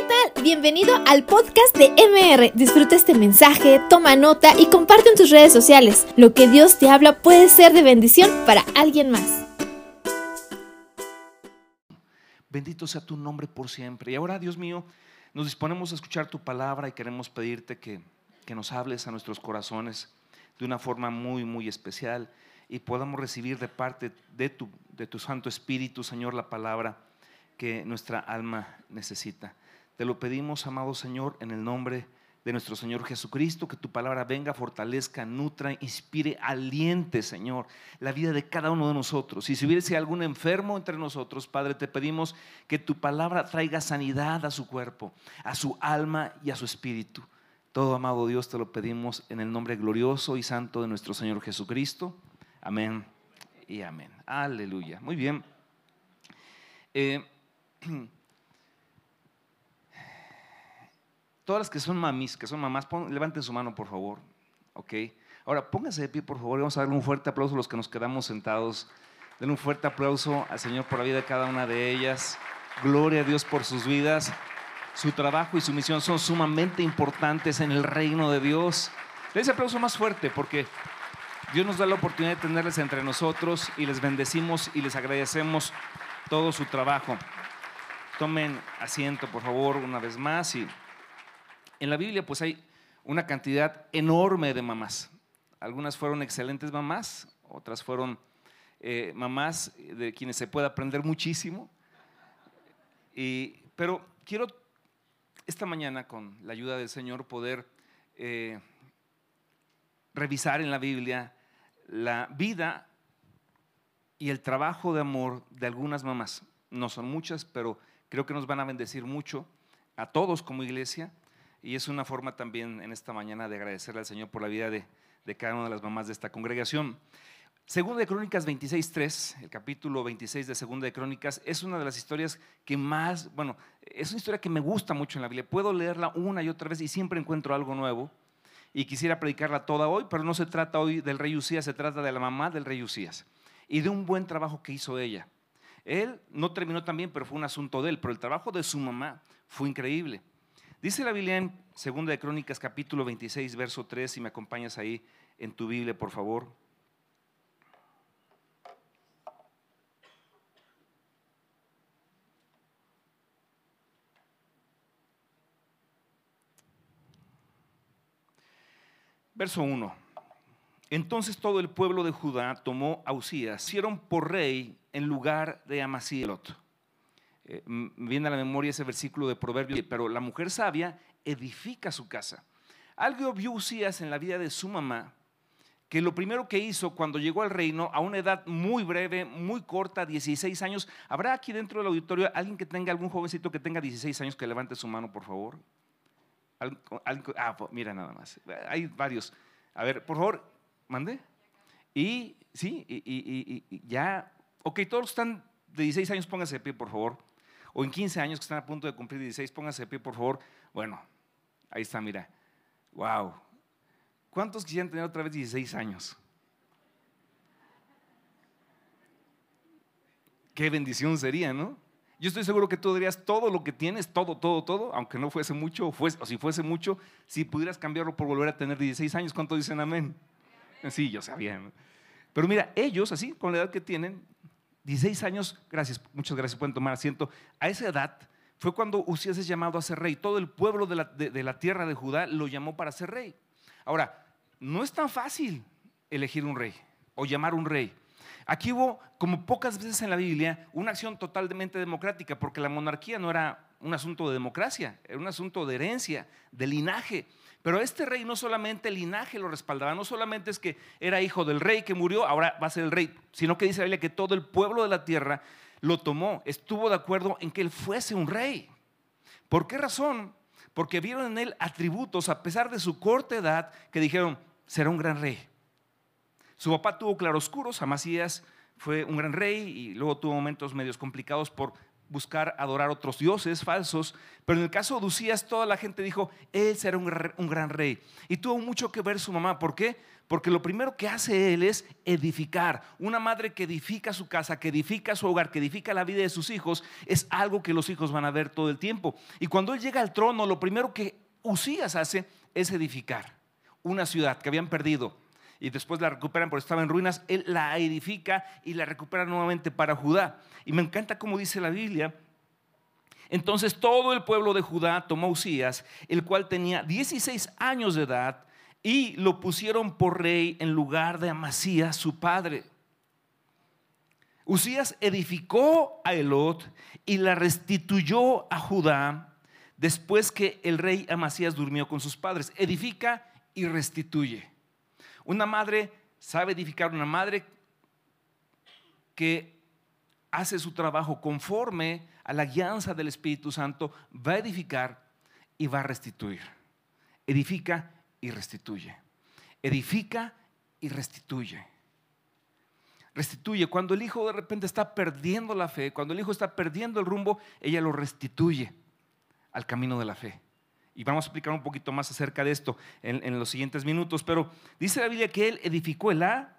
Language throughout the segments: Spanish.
¿qué tal? Bienvenido al podcast de MR. Disfruta este mensaje, toma nota y comparte en tus redes sociales. Lo que Dios te habla puede ser de bendición para alguien más. Bendito sea tu nombre por siempre. Y ahora, Dios mío, nos disponemos a escuchar tu palabra y queremos pedirte que, que nos hables a nuestros corazones de una forma muy, muy especial y podamos recibir de parte de tu, de tu Santo Espíritu, Señor, la palabra que nuestra alma necesita. Te lo pedimos, amado Señor, en el nombre de nuestro Señor Jesucristo, que tu palabra venga, fortalezca, nutra, inspire, aliente, Señor, la vida de cada uno de nosotros. Y si hubiese algún enfermo entre nosotros, Padre, te pedimos que tu palabra traiga sanidad a su cuerpo, a su alma y a su espíritu. Todo, amado Dios, te lo pedimos en el nombre glorioso y santo de nuestro Señor Jesucristo. Amén y amén. Aleluya. Muy bien. Eh, todas las que son mamis, que son mamás, levanten su mano, por favor. Ok. Ahora, pónganse de pie, por favor, y vamos a darle un fuerte aplauso a los que nos quedamos sentados. Denle un fuerte aplauso al Señor por la vida de cada una de ellas. Gloria a Dios por sus vidas. Su trabajo y su misión son sumamente importantes en el reino de Dios. Ese aplauso más fuerte porque Dios nos da la oportunidad de tenerles entre nosotros y les bendecimos y les agradecemos todo su trabajo. Tomen asiento, por favor, una vez más. Y en la Biblia, pues hay una cantidad enorme de mamás. Algunas fueron excelentes mamás, otras fueron eh, mamás de quienes se puede aprender muchísimo. Y, pero quiero esta mañana, con la ayuda del Señor, poder eh, revisar en la Biblia la vida y el trabajo de amor de algunas mamás. No son muchas, pero creo que nos van a bendecir mucho a todos como iglesia. Y es una forma también en esta mañana de agradecerle al Señor por la vida de, cada una de las mamás de esta congregación. Segunda de Crónicas 26.3, el capítulo 26 de Segunda de Crónicas, es una de las historias que más, bueno, es una historia que me gusta mucho en la Biblia. Puedo leerla una y otra vez y siempre encuentro algo nuevo y quisiera predicarla toda hoy, pero no se trata hoy del rey Usías, se trata de la mamá del rey Usías y de un buen trabajo que hizo ella. Él no terminó tan bien, pero fue un asunto de él, pero el trabajo de su mamá fue increíble. Dice la Biblia en 2 de Crónicas capítulo 26, verso 3, si me acompañas ahí en tu Biblia, por favor. Verso 1. Entonces todo el pueblo de Judá tomó a Usías, hicieron por rey en lugar de Amasielot. Eh, viene a la memoria ese versículo de Proverbios, pero la mujer sabia edifica su casa. Algo vio Usías en la vida de su mamá, que lo primero que hizo cuando llegó al reino, a una edad muy breve, muy corta, 16 años, ¿habrá aquí dentro del auditorio alguien que tenga, algún jovencito que tenga 16 años que levante su mano, por favor? ah, mira nada más. Hay varios. A ver, por favor, mande. Y, sí, y, ya. Ok, todos están de 16 años, pónganse de pie, por favor. O en 15 años que están a punto de cumplir 16, pónganse de pie, por favor. Bueno, ahí está, mira. Wow. ¿Cuántos quisieran tener otra vez 16 años? Qué bendición sería, ¿no? Yo estoy seguro que tú dirías todo lo que tienes, todo, todo, todo, aunque no fuese mucho, o, o si fuese mucho, si pudieras cambiarlo por volver a tener 16 años, ¿cuánto dicen amén? Sí, yo sabía. Pero mira, ellos, así, con la edad que tienen, 16 años, gracias, muchas gracias, pueden tomar asiento. A esa edad fue cuando Usías es llamado a ser rey. Todo el pueblo de la, de la tierra de Judá lo llamó para ser rey. Ahora, no es tan fácil elegir un rey o llamar un rey. Aquí hubo, como pocas veces en la Biblia, una acción totalmente democrática, porque la monarquía no era un asunto de democracia, era un asunto de herencia, de linaje. Pero este rey no solamente el linaje lo respaldaba, no solamente es que era hijo del rey que murió, ahora va a ser el rey, sino que dice la Biblia que todo el pueblo de la tierra lo tomó, estuvo de acuerdo en que él fuese un rey. ¿Por qué razón? Porque vieron en él atributos, a pesar de su corta edad, que dijeron, será un gran rey. Su papá tuvo claroscuros, Amasías fue un gran rey y luego tuvo momentos medios complicados por buscar adorar otros dioses falsos, pero en el caso de Usías toda la gente dijo, él será un, un gran rey. Y tuvo mucho que ver su mamá, ¿por qué? Porque lo primero que hace él es edificar. Una madre que edifica su casa, que edifica su hogar, que edifica la vida de sus hijos, es algo que los hijos van a ver todo el tiempo. Y cuando él llega al trono, lo primero que Usías hace es edificar una ciudad que habían perdido y después la recuperan porque estaba en ruinas, él la edifica y la recupera nuevamente para Judá. Y me encanta cómo dice la Biblia. Entonces todo el pueblo de Judá tomó a Usías, el cual tenía 16 años de edad, y lo pusieron por rey en lugar de Amasías, su padre. Usías edificó a Elot y la restituyó a Judá después que el rey Amasías durmió con sus padres. Edifica y restituye. Una madre sabe edificar, una madre que hace su trabajo conforme a la guianza del Espíritu Santo, va a edificar y va a restituir. Edifica y restituye. Edifica y restituye. Restituye. Cuando el hijo de repente está perdiendo la fe, cuando el hijo está perdiendo el rumbo, ella lo restituye al camino de la fe. Y vamos a explicar un poquito más acerca de esto en, los siguientes minutos. Pero dice la Biblia que él edificó el A,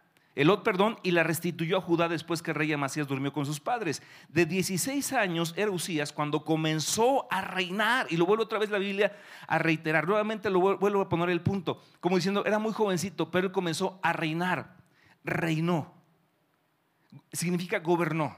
perdón, y la restituyó a Judá después que el rey Amasías durmió con sus padres. De 16 años era Usías cuando comenzó a reinar. Y lo vuelvo otra vez la Biblia a reiterar. Nuevamente lo vuelvo a poner el punto. Como diciendo, era muy jovencito, pero él comenzó a reinar. Reinó. Significa gobernó.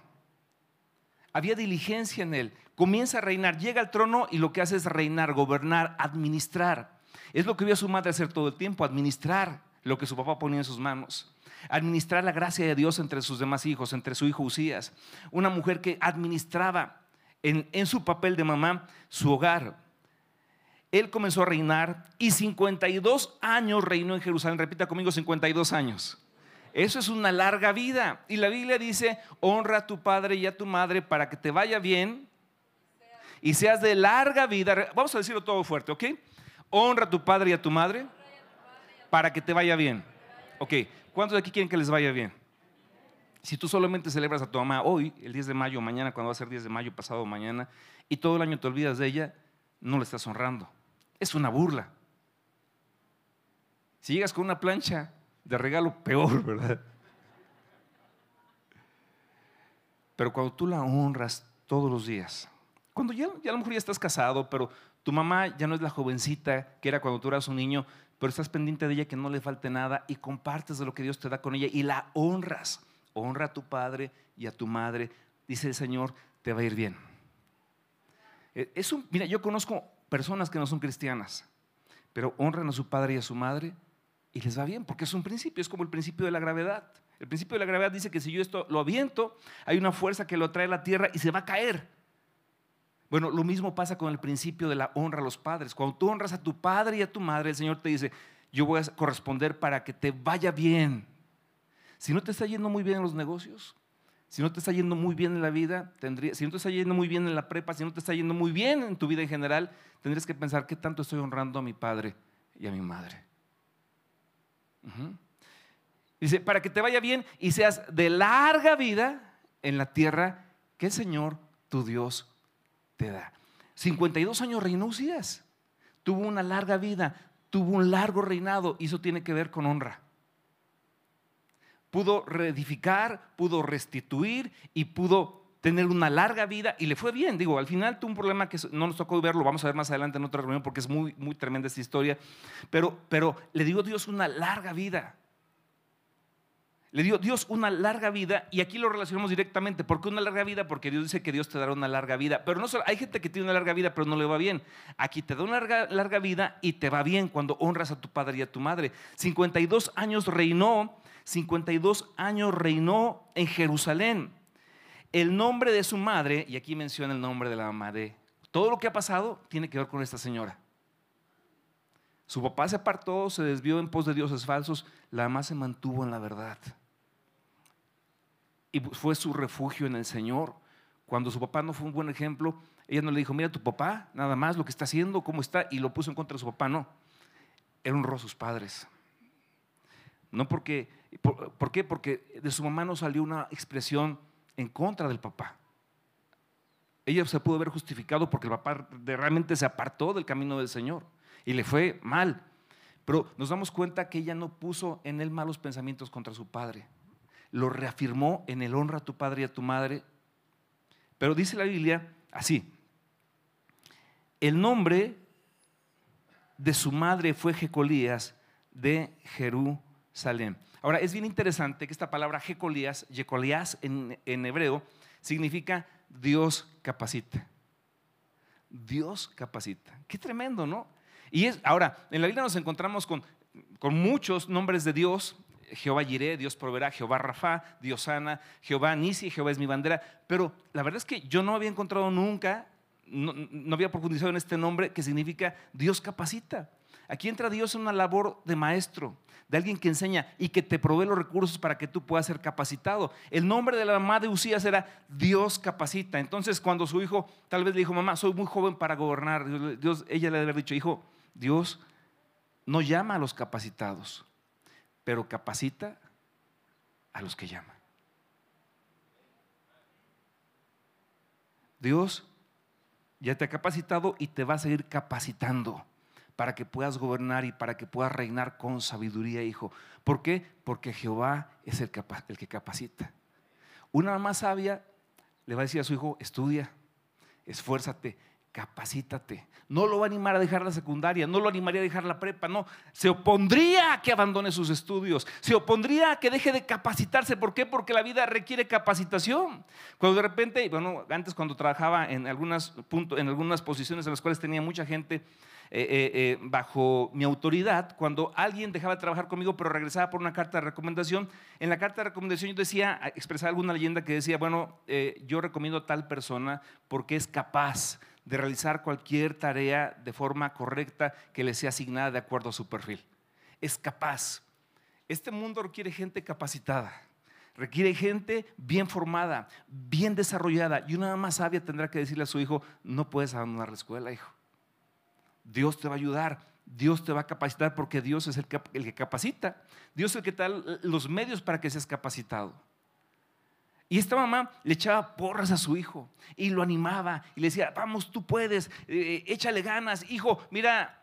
Había diligencia en él comienza a reinar, llega al trono y lo que hace es reinar, gobernar, administrar. Es lo que vio a su madre hacer todo el tiempo, administrar lo que su papá ponía en sus manos. Administrar la gracia de Dios entre sus demás hijos, entre su hijo Usías. Una mujer que administraba en, en su papel de mamá su hogar. Él comenzó a reinar y 52 años reinó en Jerusalén. Repita conmigo, 52 años. Eso es una larga vida. Y la Biblia dice, honra a tu padre y a tu madre para que te vaya bien y seas de larga vida. Vamos a decirlo todo fuerte, ¿ok? Honra a tu padre y a tu madre para que te vaya bien. Ok, ¿cuántos de aquí quieren que les vaya bien? Si tú solamente celebras a tu mamá hoy, el 10 de mayo, mañana, cuando va a ser 10 de mayo, pasado mañana, y todo el año te olvidas de ella, no le estás honrando. Es una burla. Si llegas con una plancha de regalo, peor, ¿verdad? Pero cuando tú la honras todos los días, cuando ya, a lo mejor ya estás casado, pero tu mamá ya no es la jovencita que era cuando tú eras un niño, pero estás pendiente de ella que no le falte nada y compartes de lo que Dios te da con ella y la honras. Honra a tu padre y a tu madre. Dice el Señor, te va a ir bien. Eh, es mira, yo conozco personas que no son cristianas, pero honran a su padre y a su madre y les va bien, porque es un principio, es como el principio de la gravedad. El principio de la gravedad dice que si yo esto lo aviento, hay una fuerza que lo atrae a la tierra y se va a caer. Bueno, lo mismo pasa con el principio de la honra a los padres. Cuando tú honras a tu padre y a tu madre, el Señor te dice, yo voy a corresponder para que te vaya bien. Si no te está yendo muy bien en los negocios, si no te está yendo muy bien en la vida, tendría, si no te está yendo muy bien en la prepa, si no te está yendo muy bien en tu vida en general, tendrías que pensar qué tanto estoy honrando a mi padre y a mi madre. Dice, para que te vaya bien y seas de larga vida en la tierra que el Señor, tu Dios, te da. 52 años reinó Usías. Tuvo una larga vida, tuvo un largo reinado y eso tiene que ver con honra. Pudo reedificar, pudo restituir y pudo tener una larga vida y le fue bien. Digo, al final tuvo un problema que no nos tocó verlo, vamos a ver más adelante en otra reunión porque es muy, muy tremenda esta historia. Pero, pero le dio Dios una larga vida. Le dio Dios una larga vida y aquí lo relacionamos directamente. ¿Por qué una larga vida? Porque Dios dice que Dios te dará una larga vida. Pero no solo, hay gente que tiene una larga vida pero no le va bien. Aquí te da una larga, larga vida y te va bien cuando honras a tu padre y a tu madre. 52 años reinó, 52 años reinó en Jerusalén. El nombre de su madre, y aquí menciona el nombre de la mamá de... Todo lo que ha pasado tiene que ver con esta señora. Su papá se apartó, se desvió en pos de dioses falsos, la mamá se mantuvo en la verdad y fue su refugio en el Señor. Cuando su papá no fue un buen ejemplo, ella no le dijo, mira tu papá, nada más lo que está haciendo, cómo está, y lo puso en contra de su papá, no. Él honró a sus padres. No porque, por, qué? Porque de su mamá no salió una expresión en contra del papá. ella se pudo haber justificado porque el papá realmente se apartó del camino del Señor y le fue mal. Pero nos damos cuenta que ella no puso en él malos pensamientos contra su padre. Lo reafirmó en el honra a tu padre y a tu madre. Pero dice la Biblia así. El nombre de su madre fue Jecolías de Jerusalén. Ahora, es bien interesante que esta palabra Jecolías, Jecolías en, hebreo, significa Dios capacita. Dios capacita. Qué tremendo, ¿no? Y es, ahora, en la Biblia nos encontramos con, con muchos nombres de Dios. Jehová Jireh, Dios proveerá, Jehová Rafa, Dios sana, Jehová Nisi, Jehová es mi bandera. Pero la verdad es que yo no había encontrado nunca, no, no había profundizado en este nombre que significa Dios capacita. Aquí entra Dios en una labor de maestro, de alguien que enseña y que te provee los recursos para que tú puedas ser capacitado. El nombre de la mamá de Usías era Dios capacita. Entonces, cuando su hijo tal vez le dijo, mamá, soy muy joven para gobernar, Dios, ella le debe haber dicho, hijo, Dios no llama a los capacitados, pero capacita a los que llama. Dios ya te ha capacitado y te va a seguir capacitando para que puedas gobernar y para que puedas reinar con sabiduría, hijo. ¿Por qué? Porque Jehová es el, el que capacita. Una mamá sabia le va a decir a su hijo, estudia, esfuérzate, capacítate. No lo va a animar a dejar la secundaria, no lo animaría a dejar la prepa, no. Se opondría a que abandone sus estudios, se opondría a que deje de capacitarse. ¿Por qué? Porque la vida requiere capacitación. Cuando de repente, bueno, antes cuando trabajaba en algunas, en algunas posiciones en las cuales tenía mucha gente eh, eh, eh, bajo mi autoridad, cuando alguien dejaba de trabajar conmigo pero regresaba por una carta de recomendación, en la carta de recomendación yo decía, expresaba alguna leyenda que decía, bueno, yo recomiendo a tal persona porque es capaz de realizar cualquier tarea de forma correcta que le sea asignada de acuerdo a su perfil. Es capaz. Este mundo requiere gente capacitada, requiere gente bien formada, bien desarrollada. Y una más sabia tendrá que decirle a su hijo, no puedes abandonar la escuela, hijo. Dios te va a ayudar, Dios te va a capacitar porque Dios es el que capacita. Dios es el que da los medios para que seas capacitado. Y esta mamá le echaba porras a su hijo y lo animaba y le decía, vamos, tú puedes, eh, échale ganas, hijo, mira.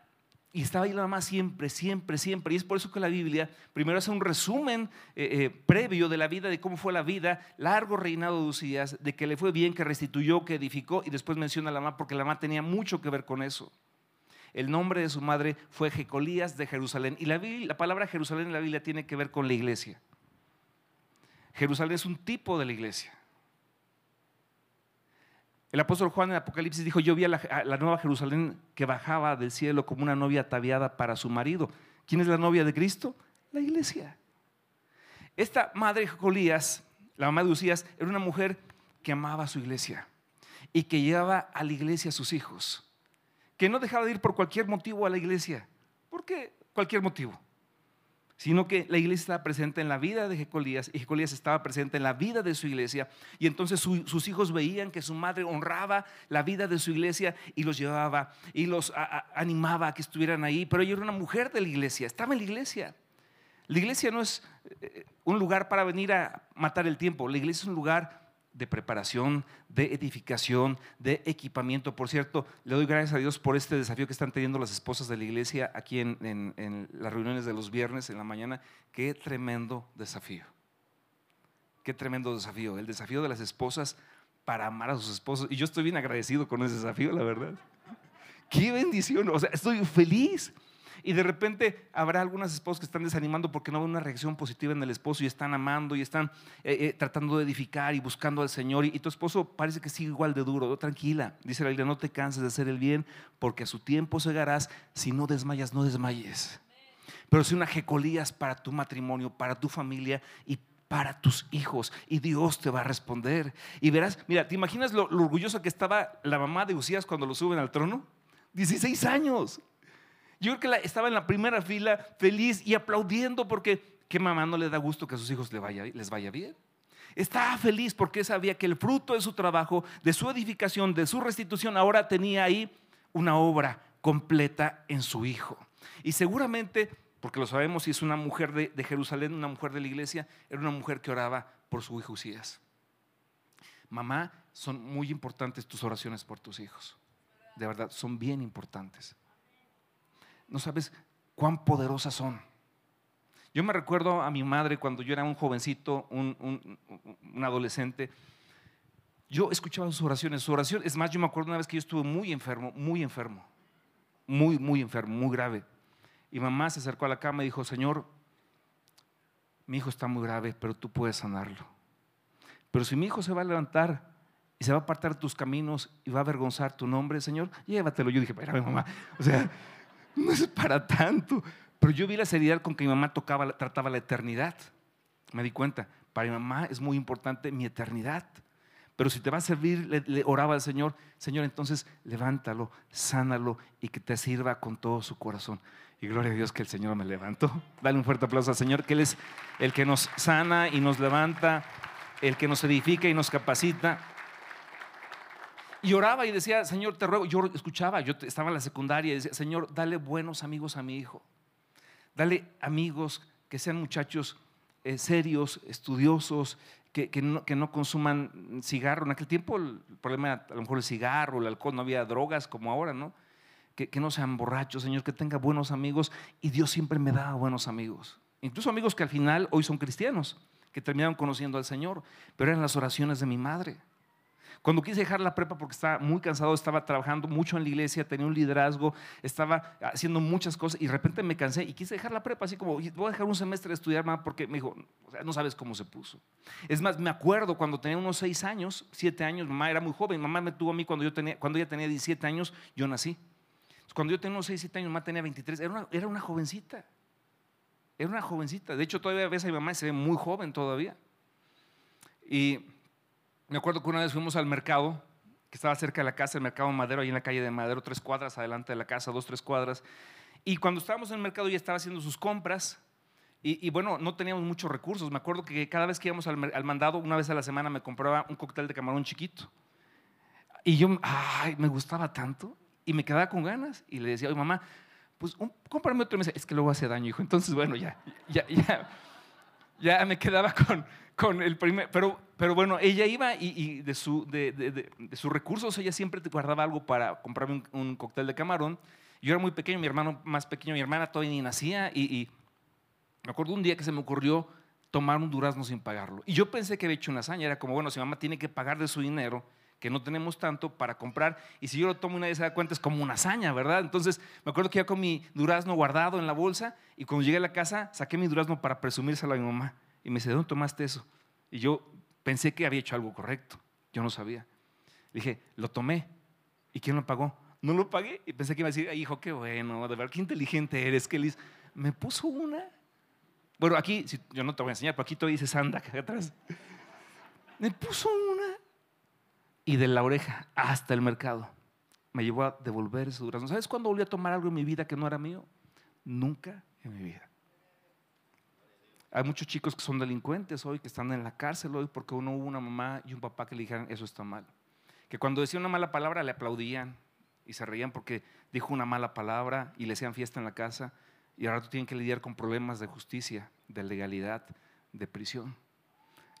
Y estaba ahí la mamá siempre, siempre, siempre. Y es por eso que la Biblia primero hace un resumen eh, eh, previo de la vida, de cómo fue la vida, largo reinado de Usías, de que le fue bien, que restituyó, que edificó, y después menciona a la mamá porque la mamá tenía mucho que ver con eso. El nombre de su madre fue Jecolías de Jerusalén. Y la, la palabra Jerusalén en la Biblia tiene que ver con la iglesia. Jerusalén es un tipo de la iglesia. El apóstol Juan en Apocalipsis dijo, yo vi a la, nueva Jerusalén que bajaba del cielo como una novia ataviada para su marido. ¿Quién es la novia de Cristo? La iglesia. Esta madre Jolías, la mamá de Usías, era una mujer que amaba a su iglesia y que llevaba a la iglesia a sus hijos, que no dejaba de ir por cualquier motivo a la iglesia. ¿Por qué cualquier motivo? Sino que la iglesia estaba presente en la vida de Jecolías y Jecolías estaba presente en la vida de su iglesia. Y entonces sus hijos veían que su madre honraba la vida de su iglesia y los llevaba y los animaba a que estuvieran ahí. Pero ella era una mujer de la iglesia, estaba en la iglesia. La iglesia no es eh, un lugar para venir a matar el tiempo, la iglesia es un lugar de preparación, de edificación, de equipamiento. Por cierto, le doy gracias a Dios por este desafío que están teniendo las esposas de la iglesia aquí en, las reuniones de los viernes en la mañana. Qué tremendo desafío. Qué tremendo desafío. El desafío de las esposas para amar a sus esposos. Y yo estoy bien agradecido con ese desafío, la verdad. Qué bendición. O sea, estoy feliz y de repente habrá algunas esposas que están desanimando porque no ven una reacción positiva en el esposo y están amando y están eh, eh, tratando de edificar y buscando al Señor. Y, tu esposo parece que sigue igual de duro. tranquila, dice la Biblia, no te canses de hacer el bien porque a su tiempo segarás. Si no desmayas, no desmayes. Pero si una jecolías para tu matrimonio, para tu familia y para tus hijos y Dios te va a responder. Y verás, mira, ¿te imaginas lo, lo orgulloso que estaba la mamá de Usías cuando lo suben al trono? 16 años. Yo creo que estaba en la primera fila feliz y aplaudiendo porque ¿qué mamá no le da gusto que a sus hijos les vaya, bien? Estaba feliz porque sabía que el fruto de su trabajo, de su edificación, de su restitución, ahora tenía ahí una obra completa en su hijo. Y seguramente, porque lo sabemos, si es una mujer de, de Jerusalén, una mujer de la iglesia, era una mujer que oraba por su hijo Usías. Mamá son muy importantes tus oraciones por tus hijos. De verdad, son bien importantes. No sabes cuán poderosas son. Yo me recuerdo a mi madre cuando yo era un jovencito, un, adolescente. Yo escuchaba sus oraciones. Su oración, es más, yo me acuerdo una vez que yo estuve muy enfermo, muy enfermo, muy, muy enfermo, muy grave. Y mamá se acercó a la cama y dijo, Señor, mi hijo está muy grave, pero tú puedes sanarlo. Pero si mi hijo se va a levantar y se va a apartar tus caminos y va a avergonzar tu nombre, Señor, llévatelo. Yo dije, espérame, mamá, o sea, no es para tanto. Pero yo vi la seriedad con que mi mamá tocaba, trataba la eternidad. Me di cuenta, para mi mamá es muy importante mi eternidad. Pero si te va a servir, le, oraba al Señor, Señor, entonces levántalo, sánalo y que te sirva con todo su corazón. Y gloria a Dios que el Señor me levantó. Dale un fuerte aplauso al Señor, que Él es el que nos sana y nos levanta, el que nos edifica y nos capacita. Y oraba y decía, Señor, te ruego, yo escuchaba, yo estaba en la secundaria y decía, Señor, dale buenos amigos a mi hijo. Dale amigos que sean muchachos eh, serios, estudiosos, que, no, consuman cigarro. En aquel tiempo el problema a lo mejor el cigarro, el alcohol, no había drogas como ahora, ¿no? Que, que no sean borrachos, Señor, que tenga buenos amigos. Y Dios siempre me da buenos amigos. Incluso amigos que al final hoy son cristianos, que terminaron conociendo al Señor, pero eran las oraciones de mi madre. Cuando quise dejar la prepa porque estaba muy cansado, estaba trabajando mucho en la iglesia, tenía un liderazgo, estaba haciendo muchas cosas y de repente me cansé y quise dejar la prepa, así como, voy a dejar un semestre de estudiar más porque me dijo, no sabes cómo se puso. Es más, me acuerdo cuando tenía unos seis años, siete años, mamá era muy joven, mamá me tuvo a mí cuando yo tenía, cuando ella tenía 17 años, yo nací. Cuando yo tenía unos 6, 7 años, mamá tenía 23, era una, era una jovencita. Era una jovencita. De hecho, todavía ves a mi mamá y se ve muy joven todavía. Y me acuerdo que una vez fuimos al mercado, que estaba cerca de la casa, el mercado Madero, ahí en la calle de Madero, tres cuadras adelante de la casa, dos, tres cuadras. Y cuando estábamos en el mercado, ya estaba haciendo sus compras. Y, bueno, no teníamos muchos recursos. Me acuerdo que cada vez que íbamos al, mandado, una vez a la semana, me compraba un cóctel de camarón chiquito. Y yo, ay, me gustaba tanto. Y me quedaba con ganas. Y le decía, oye, mamá, pues un, cómprame otro. Y es que luego hace daño, hijo. Entonces, bueno, ya, ya, ya, ya me quedaba con, con el primer. Pero pero bueno, ella iba y, de, su, de, sus recursos ella siempre te guardaba algo para comprarme un, cóctel de camarón. Yo era muy pequeño, mi hermano más pequeño, mi hermana todavía ni nacía y, me acuerdo un día que se me ocurrió tomar un durazno sin pagarlo. Y yo pensé que había hecho una hazaña, era como, bueno, si mamá tiene que pagar de su dinero, que no tenemos tanto para comprar, y si yo lo tomo y nadie se da cuenta, es como una hazaña, ¿verdad? Entonces me acuerdo que ya con mi durazno guardado en la bolsa, y cuando llegué a la casa, saqué mi durazno para presumírselo a mi mamá. Y me dice, ¿de dónde tomaste eso? Y yo Pensé que había hecho algo correcto. Yo no sabía. Dije, lo tomé. ¿Y quién lo pagó? No lo pagué. Y pensé que iba a decir, hijo, qué bueno, de verdad, qué inteligente eres, Kelly. Me puso una. Bueno, aquí, yo no te voy a enseñar, pero aquí todavía dice Sanda acá atrás. Me puso una. Y de la oreja hasta el mercado. Me llevó a devolver ese durazno. ¿Sabes cuándo volví a tomar algo en mi vida que no era mío? Nunca en mi vida. Hay muchos chicos que son delincuentes hoy, que están en la cárcel hoy porque uno hubo una mamá y un papá que le dijeron eso está mal. Que cuando decía una mala palabra le aplaudían y se reían porque dijo una mala palabra y le hacían fiesta en la casa y ahora tú tienen que lidiar con problemas de justicia, de legalidad, de prisión.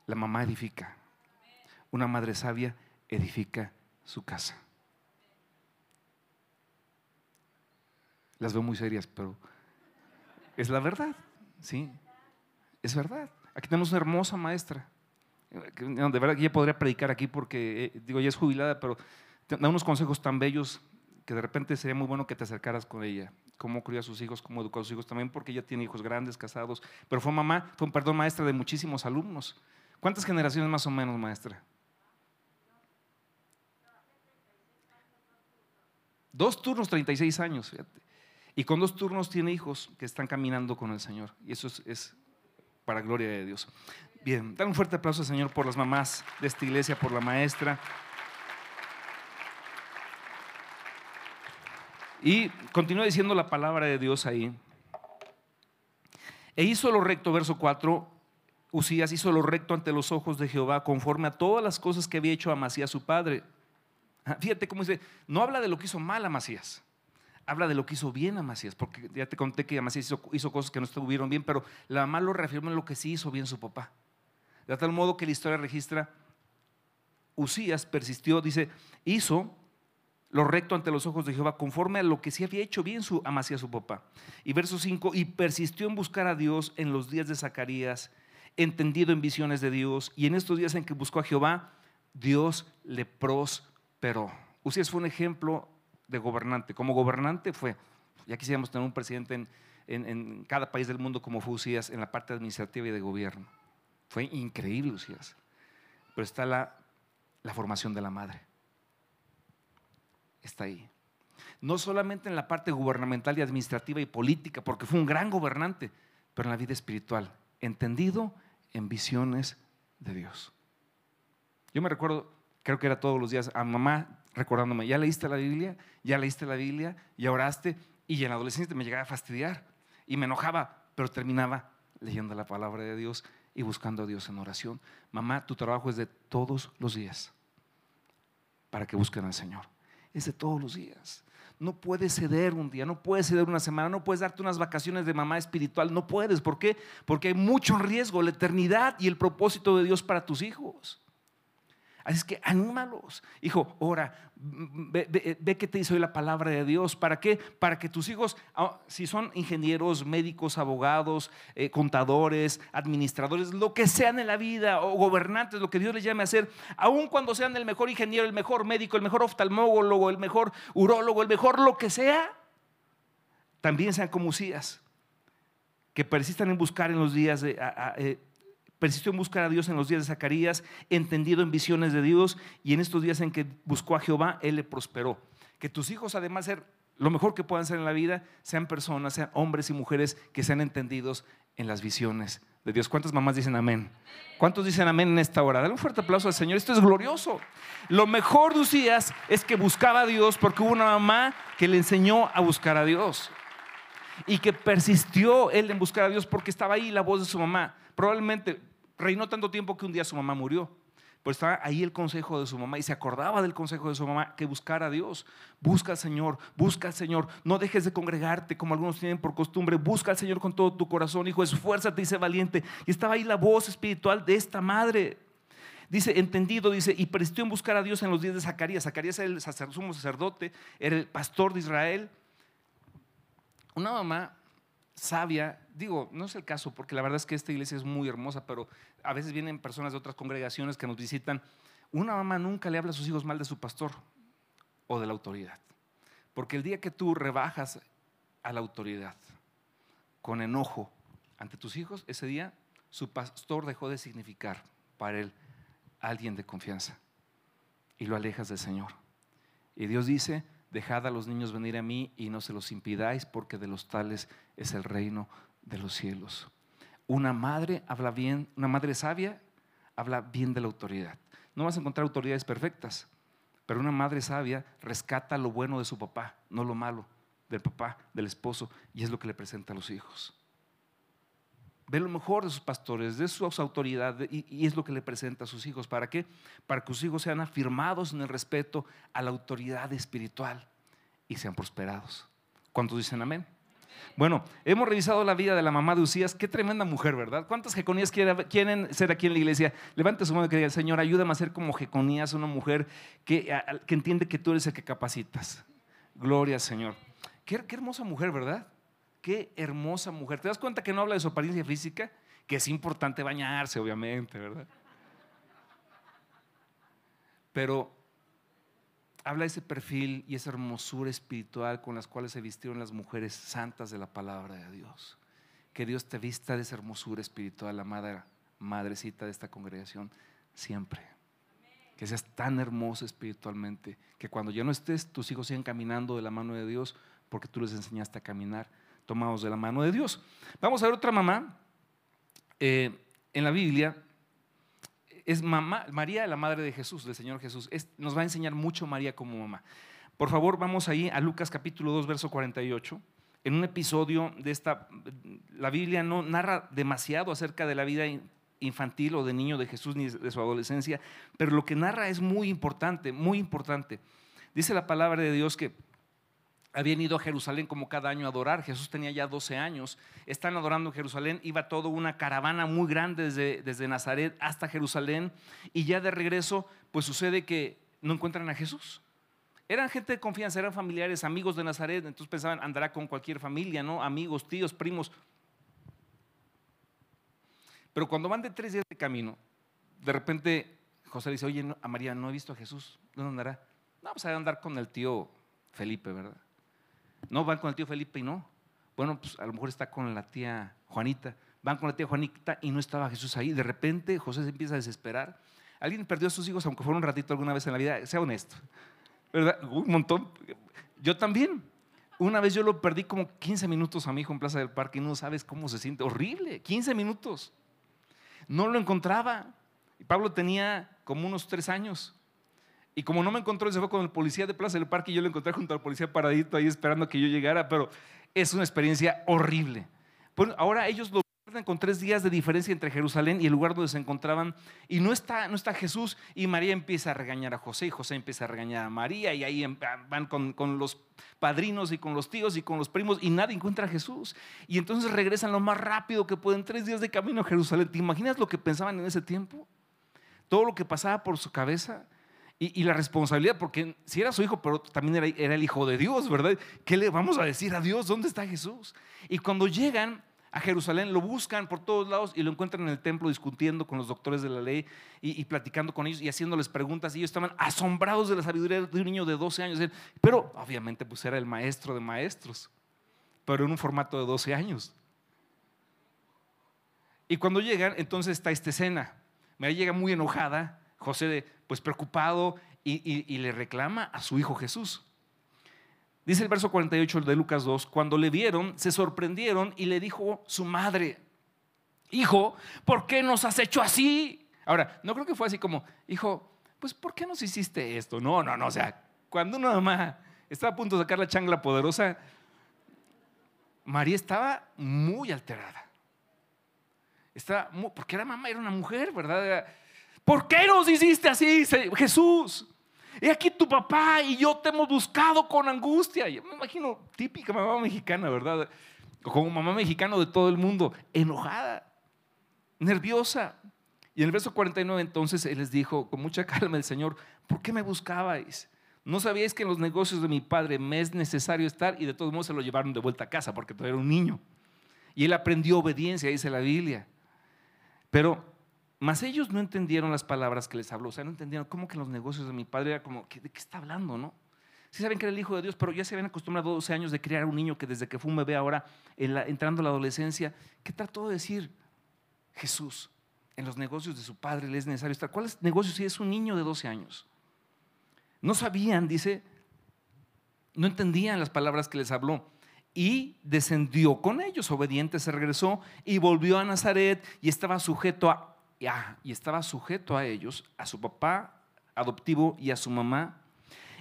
La mamá edifica. Una madre sabia edifica su casa. Las veo muy serias, pero es la verdad, ¿sí? Es verdad. Aquí tenemos una hermosa maestra. De verdad ella podría predicar aquí porque, eh, digo, ella es jubilada, pero da unos consejos tan bellos que de repente sería muy bueno que te acercaras con ella. Cómo crió a sus hijos, cómo educó a sus hijos también, porque ella tiene hijos grandes, casados. Pero fue mamá, fue, un perdón, maestra de muchísimos alumnos. ¿Cuántas generaciones más o menos, maestra? Dos turnos, 36 años, fíjate. Y con dos turnos tiene hijos que están caminando con el Señor. Y eso es para gloria de Dios. Bien, dan un fuerte aplauso, Señor, por las mamás de esta iglesia, por la maestra. Y continúa diciendo la palabra de Dios ahí. E hizo lo recto, verso 4, Usías hizo lo recto ante los ojos de Jehová, conforme a todas las cosas que había hecho Amasías su padre. Fíjate cómo dice, no habla de lo que hizo mal Amasías habla de lo que hizo bien Amasías, porque ya te conté que Amasías hizo, cosas que no estuvieron bien, pero la mamá lo reafirma en lo que sí hizo bien su papá. De tal modo que la historia registra Usías persistió, dice, hizo lo recto ante los ojos de Jehová, conforme a lo que sí había hecho bien su Amasías su papá. Y verso 5, y persistió en buscar a Dios en los días de Zacarías, entendido en visiones de Dios, y en estos días en que buscó a Jehová, Dios le prosperó. Usías fue un ejemplo de gobernante. Como gobernante fue, ya quisiéramos tener un presidente en, en cada país del mundo como fue Usías en la parte administrativa y de gobierno. Fue increíble Usías. Pero está la, la formación de la madre está ahí. No solamente en la parte gubernamental y administrativa y política, porque fue un gran gobernante, pero en la vida espiritual, entendido en visiones de Dios. Yo me recuerdo, creo que era todos los días, a mamá recordándome, ¿ya leíste la Biblia? ¿Ya leíste la Biblia? ¿Ya oraste? Y en la adolescencia me llegaba a fastidiar y me enojaba, pero terminaba leyendo la palabra de Dios y buscando a Dios en oración. Mamá, tu trabajo es de todos los días para que busquen al Señor es de todos los días. No puedes ceder un día, no puedes ceder una semana, no puedes darte unas vacaciones de mamá espiritual, no puedes. ¿Por qué? Porque hay mucho riesgo, la eternidad y el propósito de Dios para tus hijos. Así es que anímalos. Hijo, ora, ve, que te dice hoy la palabra de Dios. ¿Para qué? Para que tus hijos, ah, si son ingenieros, médicos, abogados, eh, contadores, administradores, lo que sean en la vida, o gobernantes, lo que Dios les llame a hacer, aun cuando sean el mejor ingeniero, el mejor médico, el mejor oftalmólogo, el mejor urólogo, el mejor lo que sea, también sean como Usías, que persistan en buscar en los días de... Eh, Persistió en buscar a Dios en los días de Zacarías, entendido en visiones de Dios, y en estos días en que buscó a Jehová, Él le prosperó. Que tus hijos, además de ser lo mejor que puedan ser en la vida, sean personas, sean hombres y mujeres que sean entendidos en las visiones de Dios. ¿Cuántas mamás dicen amén? ¿Cuántos dicen amén en esta hora? Dale un fuerte aplauso al Señor. Esto es glorioso. Lo mejor de días es que buscaba a Dios porque hubo una mamá que le enseñó a buscar a Dios. Y que persistió él en buscar a Dios porque estaba ahí la voz de su mamá. Probablemente reinó tanto tiempo que un día su mamá murió. Pues estaba ahí el consejo de su mamá y se acordaba del consejo de su mamá que buscara a Dios. Busca al Señor, busca al Señor. No dejes de congregarte como algunos tienen por costumbre. Busca al Señor con todo tu corazón, hijo. Esfuérzate y sé valiente. Y estaba ahí la voz espiritual de esta madre. Dice, entendido, dice, y prestó en buscar a Dios en los días de Zacarías. Zacarías era el sumo sacerdote, era el pastor de Israel. Una mamá sabia, digo, no es el caso, porque la verdad es que esta iglesia es muy hermosa, pero a veces vienen personas de otras congregaciones que nos visitan. Una mamá nunca le habla a sus hijos mal de su pastor o de la autoridad. Porque el día que tú rebajas a la autoridad con enojo ante tus hijos, ese día su pastor dejó de significar para él alguien de confianza y lo alejas del Señor. Y Dios dice, Dejad a los niños venir a mí y no se los impidáis, porque de los tales es el reino de los cielos. Una madre habla bien, una madre sabia habla bien de la autoridad. No vas a encontrar autoridades perfectas, pero una madre sabia rescata lo bueno de su papá, no lo malo del papá, del esposo, y es lo que le presenta a los hijos. Ve lo mejor de sus pastores, de sus autoridades, y, y, es lo que le presenta a sus hijos. ¿Para qué? Para que sus hijos sean afirmados en el respeto a la autoridad espiritual y sean prosperados. ¿Cuántos dicen amén? Bueno, hemos revisado la vida de la mamá de Usías. Qué tremenda mujer, ¿verdad? ¿Cuántas Jeconías quieren ser aquí en la iglesia? Levante su mano y que Señor, ayúdame a ser como Jeconías, una mujer que, que entiende que tú eres el que capacitas. Gloria Señor. Qué hermosa mujer, ¿verdad? Qué hermosa mujer. ¿Te das cuenta que no habla de su apariencia física? Que es importante bañarse, obviamente, ¿verdad? Pero habla de ese perfil y esa hermosura espiritual con las cuales se vistieron las mujeres santas de la palabra de Dios. Que Dios te vista de esa hermosura espiritual, la madre, madrecita de esta congregación, siempre. Que seas tan hermosa espiritualmente, que cuando ya no estés, tus hijos sigan caminando de la mano de Dios, porque tú les enseñaste a caminar tomados de la mano de Dios. Vamos a ver otra mamá. Eh, en la Biblia es mamá, María, la madre de Jesús, del Señor Jesús. nos va a enseñar mucho María como mamá. Por favor, vamos ahí a Lucas capítulo 2, verso 48. En un episodio de esta, la Biblia no narra demasiado acerca de la vida infantil o de niño de Jesús ni de su adolescencia, pero lo que narra es muy importante, muy importante. Dice la palabra de Dios que habían ido a Jerusalén como cada año a adorar. Jesús tenía ya 12 años. Están adorando en Jerusalén. Iba toda una caravana muy grande desde, desde Nazaret hasta Jerusalén. Y ya de regreso, pues sucede que no encuentran a Jesús. Eran gente de confianza, eran familiares, amigos de Nazaret. Entonces pensaban, andará con cualquier familia, ¿no? Amigos, tíos, primos. Pero cuando van de tres días de camino, de repente José dice, oye, a María, no he visto a Jesús. ¿Dónde andará? No, pues a andar con el tío Felipe, ¿verdad? No, van con el tío Felipe y no. Bueno, pues a lo mejor está con la tía Juanita. Van con la tía Juanita y no estaba Jesús ahí. De repente José se empieza a desesperar. Alguien perdió a sus hijos, aunque fuera un ratito alguna vez en la vida. Sea honesto. ¿Verdad? Un montón. Yo también. Una vez yo lo perdí como 15 minutos a mi hijo en Plaza del Parque y no sabes cómo se siente. Horrible. 15 minutos. No lo encontraba. Y Pablo tenía como unos tres años. Y como no me encontró, se fue con el policía de Plaza del Parque y yo lo encontré junto al policía paradito ahí esperando que yo llegara, pero es una experiencia horrible. Bueno, ahora ellos lo pierden con tres días de diferencia entre Jerusalén y el lugar donde se encontraban y no está, no está Jesús y María empieza a regañar a José y José empieza a regañar a María y ahí em, van con, con los padrinos y con los tíos y con los primos y nadie encuentra a Jesús. Y entonces regresan lo más rápido que pueden, tres días de camino a Jerusalén. ¿Te imaginas lo que pensaban en ese tiempo? Todo lo que pasaba por su cabeza. Y, la responsabilidad, porque si era su hijo, pero también era, el hijo de Dios, ¿verdad? ¿Qué le vamos a decir a Dios? ¿Dónde está Jesús? Y cuando llegan a Jerusalén, lo buscan por todos lados y lo encuentran en el templo discutiendo con los doctores de la ley y, platicando con ellos y haciéndoles preguntas. Y ellos estaban asombrados de la sabiduría de un niño de 12 años. Pero obviamente pues era el maestro de maestros, pero en un formato de 12 años. Y cuando llegan, entonces está esta escena. Me llega muy enojada José, pues preocupado, y, le reclama a su hijo Jesús. Dice el verso 48 de Lucas 2, cuando le vieron, se sorprendieron y le dijo su madre, hijo, ¿por qué nos has hecho así? Ahora, no creo que fue así como, hijo, pues ¿por qué nos hiciste esto? No, no, no, o sea, cuando una mamá estaba a punto de sacar la changla poderosa, María estaba muy alterada. Estaba porque era mamá, era una mujer, ¿verdad? ¿Por qué nos hiciste así, Jesús? Y aquí tu papá y yo te hemos buscado con angustia. Yo me imagino típica mamá mexicana, ¿verdad? Como mamá mexicana de todo el mundo, enojada, nerviosa. Y en el verso 49 entonces él les dijo con mucha calma el Señor, ¿por qué me buscabais? ¿No sabíais que en los negocios de mi padre me es necesario estar? Y de todos modos se lo llevaron de vuelta a casa porque todavía era un niño. Y él aprendió obediencia, dice la Biblia. Pero mas ellos no entendieron las palabras que les habló, o sea, no entendieron cómo que los negocios de mi padre era como, ¿de qué está hablando, no? Sí saben que era el hijo de Dios, pero ya se habían acostumbrado 12 años de criar a un niño que desde que fue un bebé ahora, entrando a la adolescencia, ¿qué trató de decir Jesús? En los negocios de su padre le es necesario estar. ¿Cuáles negocios si es un niño de 12 años? No sabían, dice, no entendían las palabras que les habló. Y descendió con ellos, obediente se regresó y volvió a Nazaret y estaba sujeto a y estaba sujeto a ellos, a su papá adoptivo y a su mamá.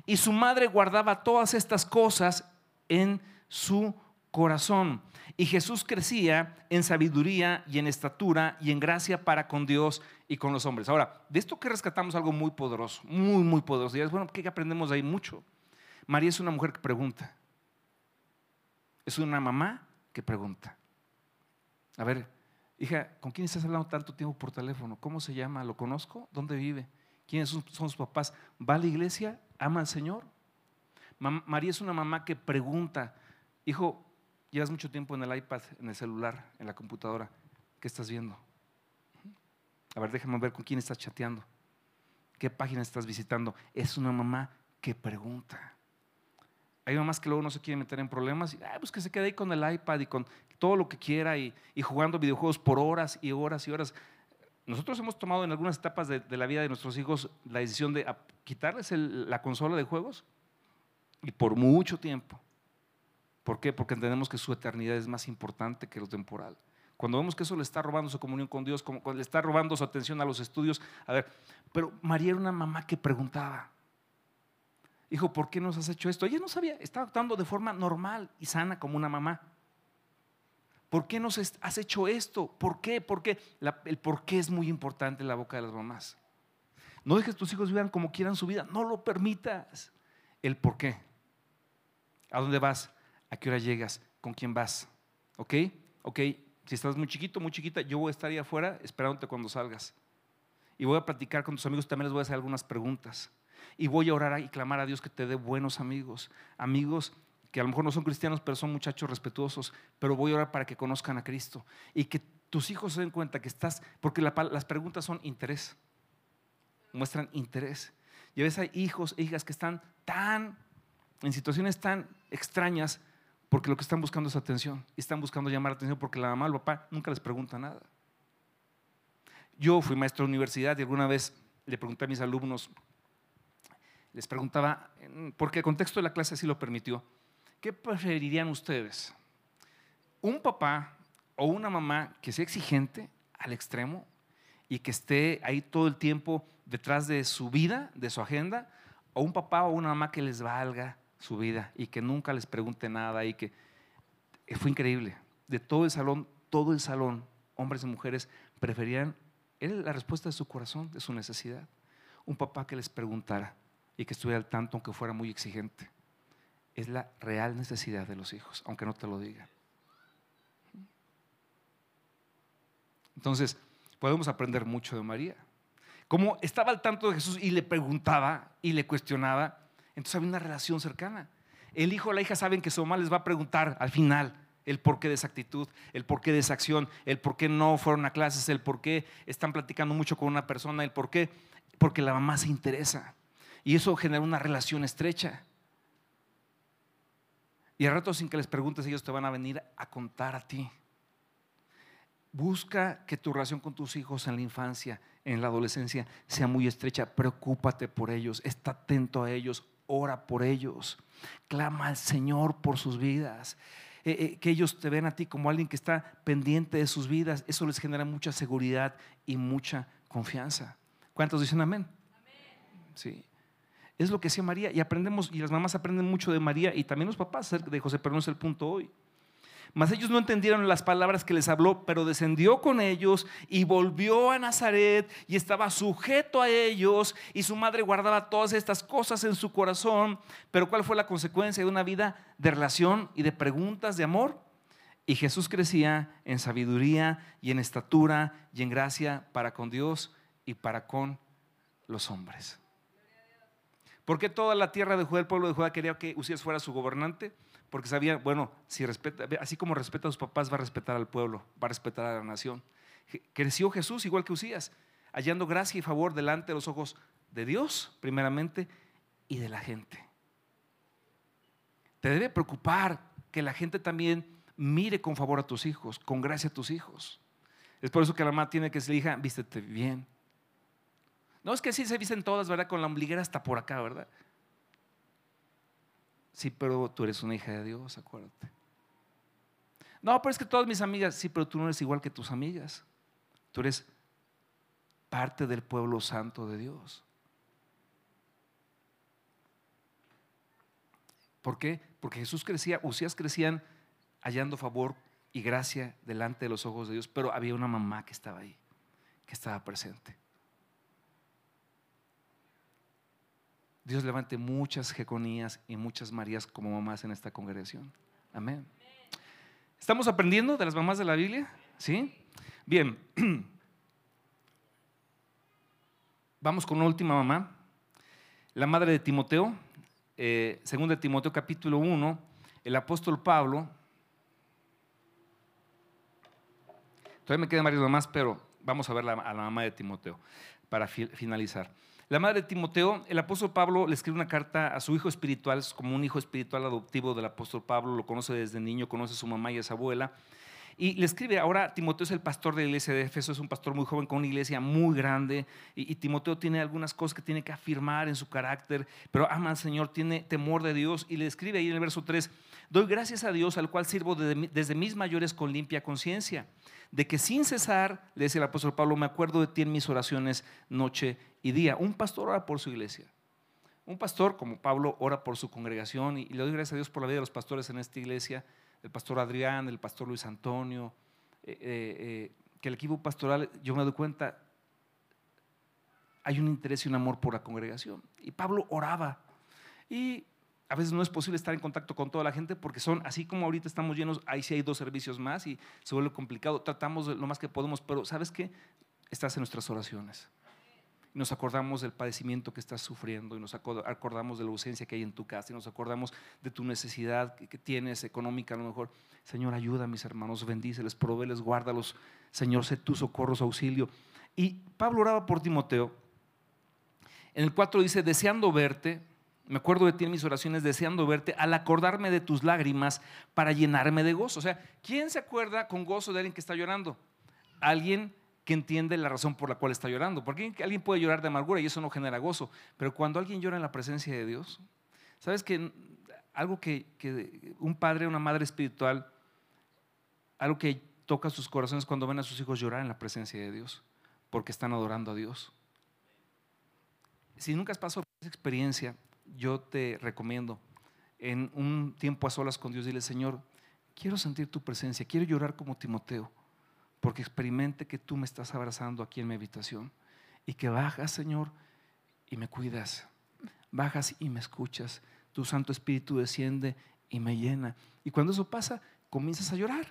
Y su madre guardaba todas estas cosas en su corazón. Y Jesús crecía en sabiduría y en estatura y en gracia para con Dios y con los hombres. Ahora, de esto que rescatamos algo muy poderoso, muy, muy poderoso. Y es bueno, ¿qué aprendemos de ahí? Mucho. María es una mujer que pregunta. Es una mamá que pregunta. A ver, Hija, ¿con quién estás hablando tanto tiempo por teléfono? ¿Cómo se llama? ¿Lo conozco? ¿Dónde vive? ¿Quiénes son, sus papás? ¿Va a la iglesia? ¿Ama al Señor? María es una mamá que pregunta, hijo, llevas mucho tiempo en el iPad, en el celular, en la computadora. ¿Qué estás viendo? A ver, déjame ver con quién estás chateando. ¿Qué página estás visitando? Es una mamá que pregunta. Hay mamás que luego no se quieren meter en problemas y pues que se quede ahí con el iPad y con todo lo que quiera y, jugando videojuegos por horas y horas y horas. Nosotros hemos tomado en algunas etapas de, la vida de nuestros hijos la decisión de quitarles la consola de juegos y por mucho tiempo. ¿Por qué? Porque entendemos que su eternidad es más importante que lo temporal. Cuando vemos que eso le está robando su comunión con Dios, como le está robando su atención a los estudios, a ver, pero María era una mamá que preguntaba, hijo, ¿por qué nos has hecho esto? Ella no sabía, estaba actuando de forma normal y sana como una mamá. ¿Por qué nos has hecho esto? ¿Por qué? ¿Por qué? el por qué es muy importante en la boca de las mamás. No dejes que tus hijos vivan como quieran su vida. No lo permitas. El por qué. ¿A dónde vas? ¿A qué hora llegas? ¿Con quién vas? ¿Ok? ¿Ok? Si estás muy chiquito, muy chiquita, yo voy a estar ahí afuera esperándote cuando salgas. Y voy a platicar con tus amigos, también les voy a hacer algunas preguntas. Y voy a orar y clamar a Dios que te dé buenos amigos. Amigos que a lo mejor no son cristianos, pero son muchachos respetuosos. Pero voy a orar para que conozcan a Cristo. Y que tus hijos se den cuenta que estás, porque las preguntas son interés. Muestran interés. Y a veces hay hijos e hijas que están tan, en situaciones tan extrañas, porque lo que están buscando es atención. Y están buscando llamar la atención porque la mamá o el papá nunca les pregunta nada. Yo fui maestro de universidad y alguna vez le pregunté a mis alumnos, les preguntaba, porque el contexto de la clase así lo permitió, ¿qué preferirían ustedes? ¿Un papá o una mamá que sea exigente al extremo y que esté ahí todo el tiempo detrás de su vida, de su agenda, o un papá o una mamá que les valga su vida y que nunca les pregunte nada y que fue increíble. De todo el salón, todo el salón, hombres y mujeres, preferían la respuesta de su corazón, de su necesidad. Un papá que les preguntara y que estuviera al tanto, aunque fuera muy exigente. Es la real necesidad de los hijos, aunque no te lo diga. Entonces, podemos aprender mucho de María. Como estaba al tanto de Jesús y le preguntaba y le cuestionaba, entonces había una relación cercana. El hijo o la hija saben que su mamá les va a preguntar al final, el porqué de esa actitud, el porqué de esa acción, el por qué no fueron a clases, el por qué están platicando mucho con una persona, el por qué, porque la mamá se interesa. Y eso genera una relación estrecha. Y a rato sin que les preguntes, ellos te van a venir a contar a ti. Busca que tu relación con tus hijos en la infancia, en la adolescencia, sea muy estrecha. Preocúpate por ellos, está atento a ellos, ora por ellos, clama al Señor por sus vidas. Eh, eh, que ellos te ven a ti como alguien que está pendiente de sus vidas, eso les genera mucha seguridad y mucha confianza. ¿Cuántos dicen amén? Sí. Es lo que hacía María y aprendemos, y las mamás aprenden mucho de María y también los papás de José, pero no es el punto hoy. Mas ellos no entendieron las palabras que les habló, pero descendió con ellos y volvió a Nazaret y estaba sujeto a ellos y su madre guardaba todas estas cosas en su corazón. Pero ¿cuál fue la consecuencia de una vida de relación y de preguntas de amor? Y Jesús crecía en sabiduría y en estatura y en gracia para con Dios y para con los hombres. ¿Por qué toda la tierra de Judá, el pueblo de Judá, quería que Usías fuera su gobernante? porque sabía, bueno, si respeta, así como respeta a sus papás, va a respetar al pueblo, va a respetar a la nación. Creció Jesús igual que Usías, hallando gracia y favor delante de los ojos de Dios, primeramente, y de la gente. Te debe preocupar que la gente también mire con favor a tus hijos, con gracia a tus hijos. Es por eso que la mamá tiene que decirle, hija, vístete bien. No es que así se visten todas, ¿verdad? Con la ombliguera hasta por acá, ¿verdad? Sí, pero tú eres una hija de Dios, acuérdate. No, pero es que todas mis amigas, sí, pero tú no eres igual que tus amigas. Tú eres parte del pueblo santo de Dios. ¿Por qué? Porque Jesús crecía, Usías crecían hallando favor y gracia delante de los ojos de Dios, pero había una mamá que estaba ahí, que estaba presente. Dios levante muchas Jeconías y muchas Marías como mamás en esta congregación. Amén. ¿Estamos aprendiendo de las mamás de la Biblia? ¿Sí? Bien. Vamos con una última mamá. La madre de Timoteo, eh, de Timoteo capítulo 1, el apóstol Pablo, todavía me quedan varias mamás, pero vamos a ver a la mamá de Timoteo para finalizar. La madre de Timoteo, el apóstol Pablo le escribe una carta a su hijo espiritual, como un hijo espiritual adoptivo del apóstol Pablo, lo conoce desde niño, conoce a su mamá y a su abuela. Y le escribe, ahora Timoteo es el pastor de la iglesia de Éfeso, es un pastor muy joven con una iglesia muy grande, y, Timoteo tiene algunas cosas que tiene que afirmar en su carácter, pero ama al Señor, tiene temor de Dios, y le escribe ahí en el verso 3, doy gracias a Dios al cual sirvo desde mis mayores con limpia conciencia de que sin cesar, le dice el apóstol Pablo, me acuerdo de ti en mis oraciones noche y día. Un pastor ora por su iglesia. Un pastor, como Pablo, ora por su congregación y, le doy gracias a Dios por la vida de los pastores en esta iglesia, el pastor Adrián, el pastor Luis Antonio, eh, eh, eh, que el equipo pastoral, yo me doy cuenta, hay un interés y un amor por la congregación. Y Pablo oraba. Y a veces no es posible estar en contacto con toda la gente porque son, así como ahorita estamos llenos, ahí sí hay dos servicios más y se vuelve complicado. Tratamos lo más que podemos, pero ¿sabes qué? Estás en nuestras oraciones. Nos acordamos del padecimiento que estás sufriendo y nos acordamos de la ausencia que hay en tu casa y nos acordamos de tu necesidad que tienes económica a lo mejor. Señor, ayuda a mis hermanos, bendíceles, provéles, guárdalos. Señor, sé tu socorro, auxilio. Y Pablo oraba por Timoteo. En el 4 dice, deseando verte, me acuerdo de ti en mis oraciones, deseando verte, al acordarme de tus lágrimas para llenarme de gozo. O sea, ¿quién se acuerda con gozo de alguien que está llorando? Alguien que entiende la razón por la cual está llorando. Porque alguien puede llorar de amargura y eso no genera gozo. Pero cuando alguien llora en la presencia de Dios, ¿sabes que algo que, que un padre, una madre espiritual, algo que toca sus corazones cuando ven a sus hijos llorar en la presencia de Dios? Porque están adorando a Dios. Si nunca has pasado por esa experiencia, yo te recomiendo en un tiempo a solas con Dios, dile, Señor, quiero sentir tu presencia, quiero llorar como Timoteo porque experimente que tú me estás abrazando aquí en mi habitación y que bajas, Señor, y me cuidas. Bajas y me escuchas. Tu Santo Espíritu desciende y me llena. Y cuando eso pasa, comienzas a llorar.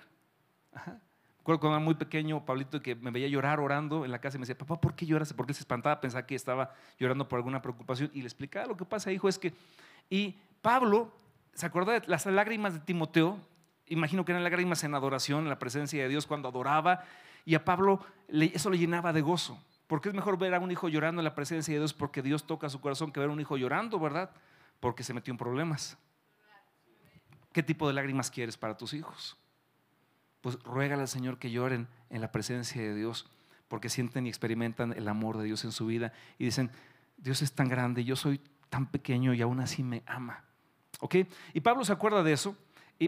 Recuerdo cuando era muy pequeño, Pablito, que me veía llorar orando en la casa y me decía, papá, ¿por qué lloras? Porque él se espantaba, pensaba que estaba llorando por alguna preocupación. Y le explicaba lo que pasa, hijo, es que... Y Pablo se acordó de las lágrimas de Timoteo imagino que eran lágrimas en adoración, en la presencia de Dios cuando adoraba, y a Pablo eso le llenaba de gozo. Porque es mejor ver a un hijo llorando en la presencia de Dios porque Dios toca su corazón que ver a un hijo llorando, ¿verdad? Porque se metió en problemas. ¿Qué tipo de lágrimas quieres para tus hijos? Pues ruégale al Señor que lloren en la presencia de Dios porque sienten y experimentan el amor de Dios en su vida y dicen, Dios es tan grande, yo soy tan pequeño y aún así me ama. ¿Ok? Y Pablo se acuerda de eso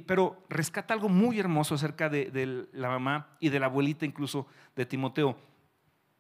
pero rescata algo muy hermoso acerca de, la mamá y de la abuelita incluso de Timoteo.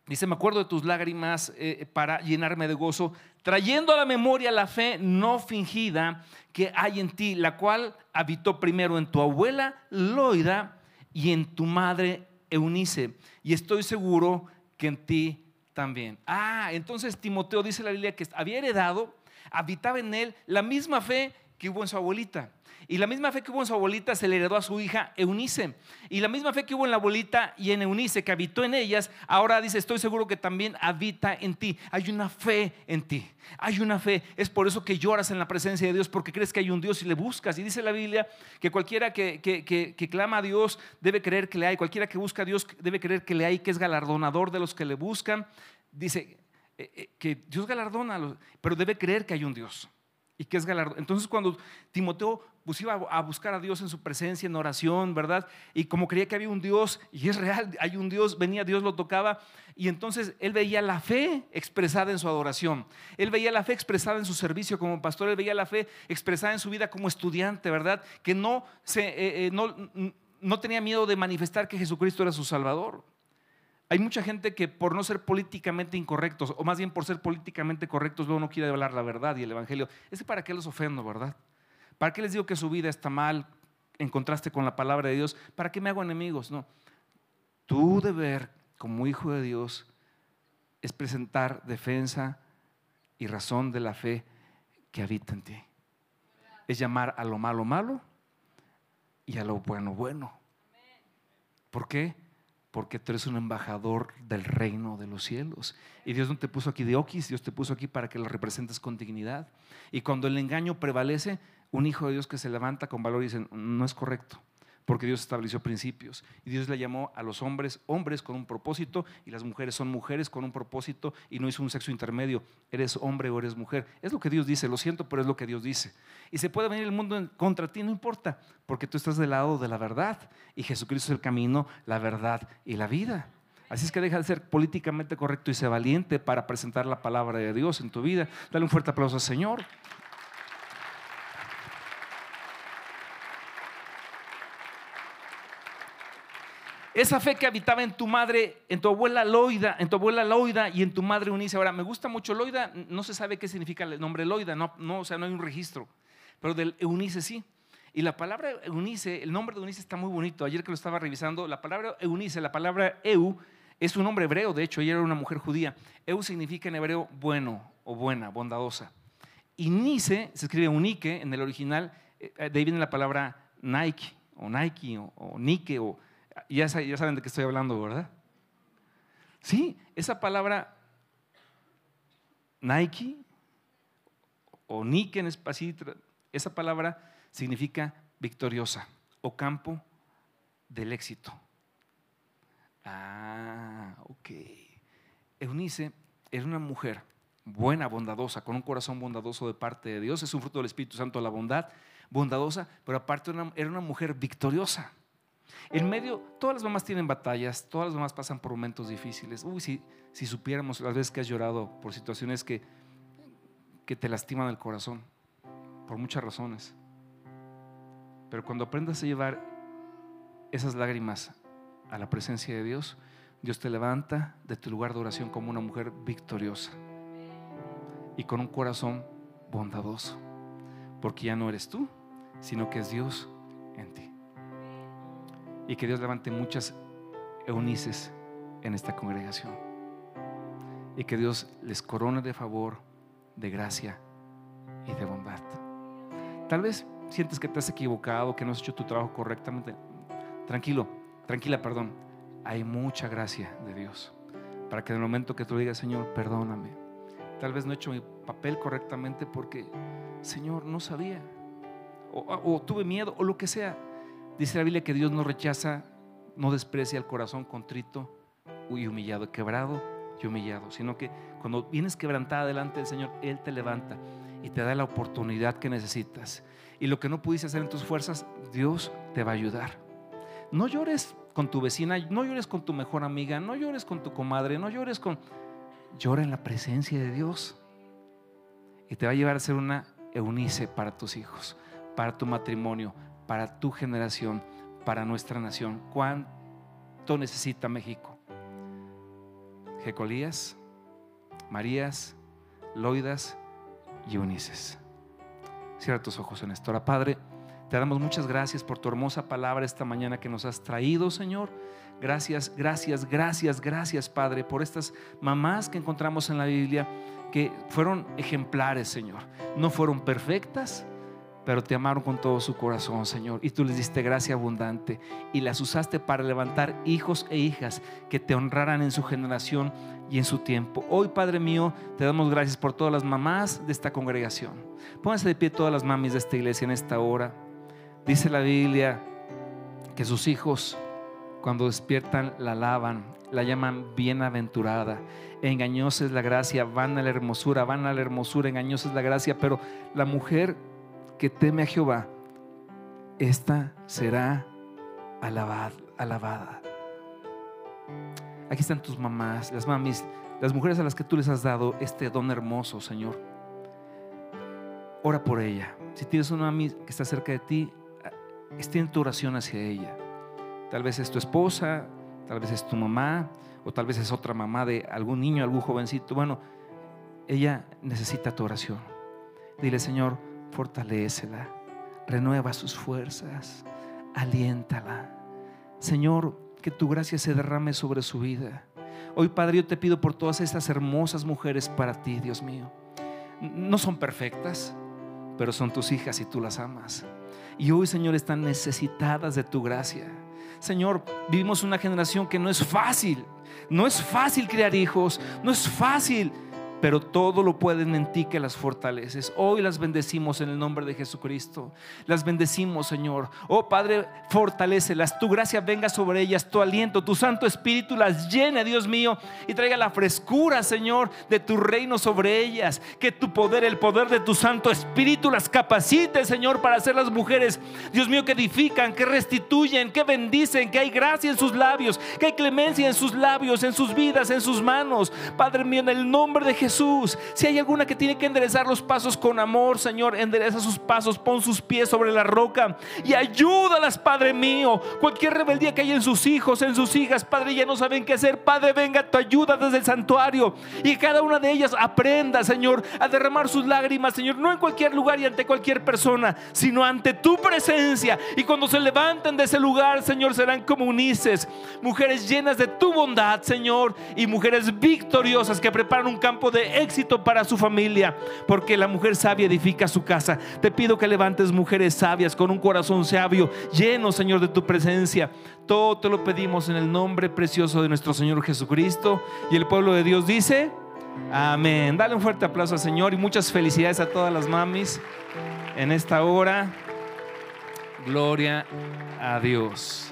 Dice, me acuerdo de tus lágrimas eh, para llenarme de gozo, trayendo a la memoria la fe no fingida que hay en ti, la cual habitó primero en tu abuela Loida y en tu madre Eunice. Y estoy seguro que en ti también. Ah, entonces Timoteo dice la Biblia que había heredado, habitaba en él la misma fe que hubo en su abuelita. Y la misma fe que hubo en su abuelita se le heredó a su hija Eunice. Y la misma fe que hubo en la abuelita y en Eunice, que habitó en ellas, ahora dice, estoy seguro que también habita en ti. Hay una fe en ti. Hay una fe. Es por eso que lloras en la presencia de Dios, porque crees que hay un Dios y le buscas. Y dice la Biblia que cualquiera que, que, clama a Dios debe creer que le hay. Cualquiera que busca a Dios debe creer que le hay, que es galardonador de los que le buscan. Dice eh, eh, que Dios galardona, pero debe creer que hay un Dios y que es galardón. Entonces cuando Timoteo pues, iba a buscar a Dios en su presencia, en oración, ¿verdad? Y como creía que había un Dios, y es real, hay un Dios, venía Dios, lo tocaba, y entonces él veía la fe expresada en su adoración, él veía la fe expresada en su servicio como pastor, él veía la fe expresada en su vida como estudiante, ¿verdad? Que no, se, eh, eh, no, no tenía miedo de manifestar que Jesucristo era su Salvador. Hay mucha gente que por no ser políticamente incorrectos, o más bien por ser políticamente correctos, luego no quiere hablar la verdad y el Evangelio. ¿Ese para qué los ofendo, verdad? ¿Para qué les digo que su vida está mal en contraste con la palabra de Dios? ¿Para qué me hago enemigos? No. Tu deber como hijo de Dios es presentar defensa y razón de la fe que habita en ti. Es llamar a lo malo malo y a lo bueno bueno. ¿Por qué? Porque tú eres un embajador del reino de los cielos. Y Dios no te puso aquí de oquis, Dios te puso aquí para que lo representes con dignidad. Y cuando el engaño prevalece, un hijo de Dios que se levanta con valor y dice, no es correcto porque Dios estableció principios. Y Dios le llamó a los hombres hombres con un propósito y las mujeres son mujeres con un propósito y no hizo un sexo intermedio. Eres hombre o eres mujer. Es lo que Dios dice, lo siento, pero es lo que Dios dice. Y se puede venir el mundo contra ti, no importa, porque tú estás del lado de la verdad y Jesucristo es el camino, la verdad y la vida. Así es que deja de ser políticamente correcto y sé valiente para presentar la palabra de Dios en tu vida. Dale un fuerte aplauso al Señor. Esa fe que habitaba en tu madre, en tu abuela Loida, en tu abuela Loida y en tu madre Unice. Ahora, me gusta mucho Loida, no se sabe qué significa el nombre Loida, no, o sea, no hay un registro, pero del Eunice sí. Y la palabra Eunice, el nombre de Eunice está muy bonito. Ayer que lo estaba revisando, la palabra Eunice, la palabra Eu, es un nombre hebreo, de hecho, ella era una mujer judía. Eu significa en hebreo bueno o buena, bondadosa. Y Nice se escribe unique en el original, eh, de ahí viene la palabra Nike o Nike o, Nike o ya, saben de qué estoy hablando, ¿verdad? Sí, esa palabra Nike o Nike en espacio, esa palabra significa victoriosa o campo del éxito. Ah, ok. Eunice era una mujer buena, bondadosa, con un corazón bondadoso de parte de Dios. Es un fruto del Espíritu Santo la bondad, bondadosa, pero aparte era una mujer victoriosa. En medio, todas las mamás tienen batallas, todas las mamás pasan por momentos difíciles. Uy, si, supiéramos las veces que has llorado por situaciones que, que te lastiman el corazón, por muchas razones. Pero cuando aprendas a llevar esas lágrimas a la presencia de Dios, Dios te levanta de tu lugar de oración como una mujer victoriosa y con un corazón bondadoso, porque ya no eres tú, sino que es Dios en ti. Y que Dios levante muchas eunices en esta congregación. Y que Dios les corone de favor, de gracia y de bondad. Tal vez sientes que te has equivocado, que no has hecho tu trabajo correctamente. Tranquilo, tranquila, perdón. Hay mucha gracia de Dios para que en el momento que tú digas, Señor, perdóname. Tal vez no he hecho mi papel correctamente porque, Señor, no sabía. O, tuve miedo, o lo que sea. Dice la Biblia que Dios no rechaza, no desprecia el corazón contrito y humillado, quebrado y humillado, sino que cuando vienes quebrantada delante del Señor, Él te levanta y te da la oportunidad que necesitas. Y lo que no pudiste hacer en tus fuerzas, Dios te va a ayudar. No llores con tu vecina, no llores con tu mejor amiga, no llores con tu comadre, no llores con... Llora en la presencia de Dios. Y te va a llevar a ser una eunice para tus hijos, para tu matrimonio, para tu generación, para nuestra nación. ¿Cuánto necesita México? Jecolías, Marías, Loidas y Eunices. Cierra tus ojos en esto. Padre. Te damos muchas gracias por tu hermosa palabra esta mañana que nos has traído, Señor. Gracias, gracias, gracias, gracias, Padre, por estas mamás que encontramos en la Biblia que fueron ejemplares, Señor. No fueron perfectas, pero te amaron con todo su corazón, Señor. Y tú les diste gracia abundante y las usaste para levantar hijos e hijas que te honraran en su generación y en su tiempo. Hoy, Padre mío, te damos gracias por todas las mamás de esta congregación. Pónganse de pie todas las mamis de esta iglesia en esta hora. Dice la Biblia que sus hijos cuando despiertan la alaban, la llaman bienaventurada. Engañosa es la gracia, van a la hermosura, van a la hermosura, engañosa es la gracia, pero la mujer que teme a Jehová, esta será alabada. alabada. Aquí están tus mamás, las mamis, las mujeres a las que tú les has dado este don hermoso, Señor. Ora por ella. Si tienes una mami que está cerca de ti, en tu oración hacia ella. Tal vez es tu esposa, tal vez es tu mamá, o tal vez es otra mamá de algún niño, algún jovencito. Bueno, ella necesita tu oración. Dile, Señor, fortalécela, renueva sus fuerzas, aliéntala. Señor, que tu gracia se derrame sobre su vida. Hoy, Padre, yo te pido por todas estas hermosas mujeres para ti, Dios mío. No son perfectas, pero son tus hijas y tú las amas. Y hoy, Señor, están necesitadas de tu gracia. Señor, vivimos una generación que no es fácil. No es fácil criar hijos. No es fácil pero todo lo pueden en ti que las fortaleces. Hoy las bendecimos en el nombre de Jesucristo. Las bendecimos, Señor. Oh Padre, fortalecelas. Tu gracia venga sobre ellas, tu aliento, tu Santo Espíritu las llene, Dios mío, y traiga la frescura, Señor, de tu reino sobre ellas. Que tu poder, el poder de tu Santo Espíritu las capacite, Señor, para ser las mujeres, Dios mío, que edifican, que restituyen, que bendicen, que hay gracia en sus labios, que hay clemencia en sus labios, en sus vidas, en sus manos. Padre mío, en el nombre de Jesús Jesús. Si hay alguna que tiene que enderezar los pasos con amor, Señor, endereza sus pasos, pon sus pies sobre la roca y ayúdalas, Padre mío. Cualquier rebeldía que hay en sus hijos, en sus hijas, Padre, ya no saben qué hacer. Padre, venga tu ayuda desde el santuario y cada una de ellas aprenda, Señor, a derramar sus lágrimas, Señor, no en cualquier lugar y ante cualquier persona, sino ante tu presencia. Y cuando se levanten de ese lugar, Señor, serán como unices, mujeres llenas de tu bondad, Señor, y mujeres victoriosas que preparan un campo de éxito para su familia, porque la mujer sabia edifica su casa. Te pido que levantes mujeres sabias con un corazón sabio, lleno, Señor, de tu presencia. Todo te lo pedimos en el nombre precioso de nuestro Señor Jesucristo. Y el pueblo de Dios dice, amén. Dale un fuerte aplauso al Señor y muchas felicidades a todas las mamis en esta hora. Gloria a Dios.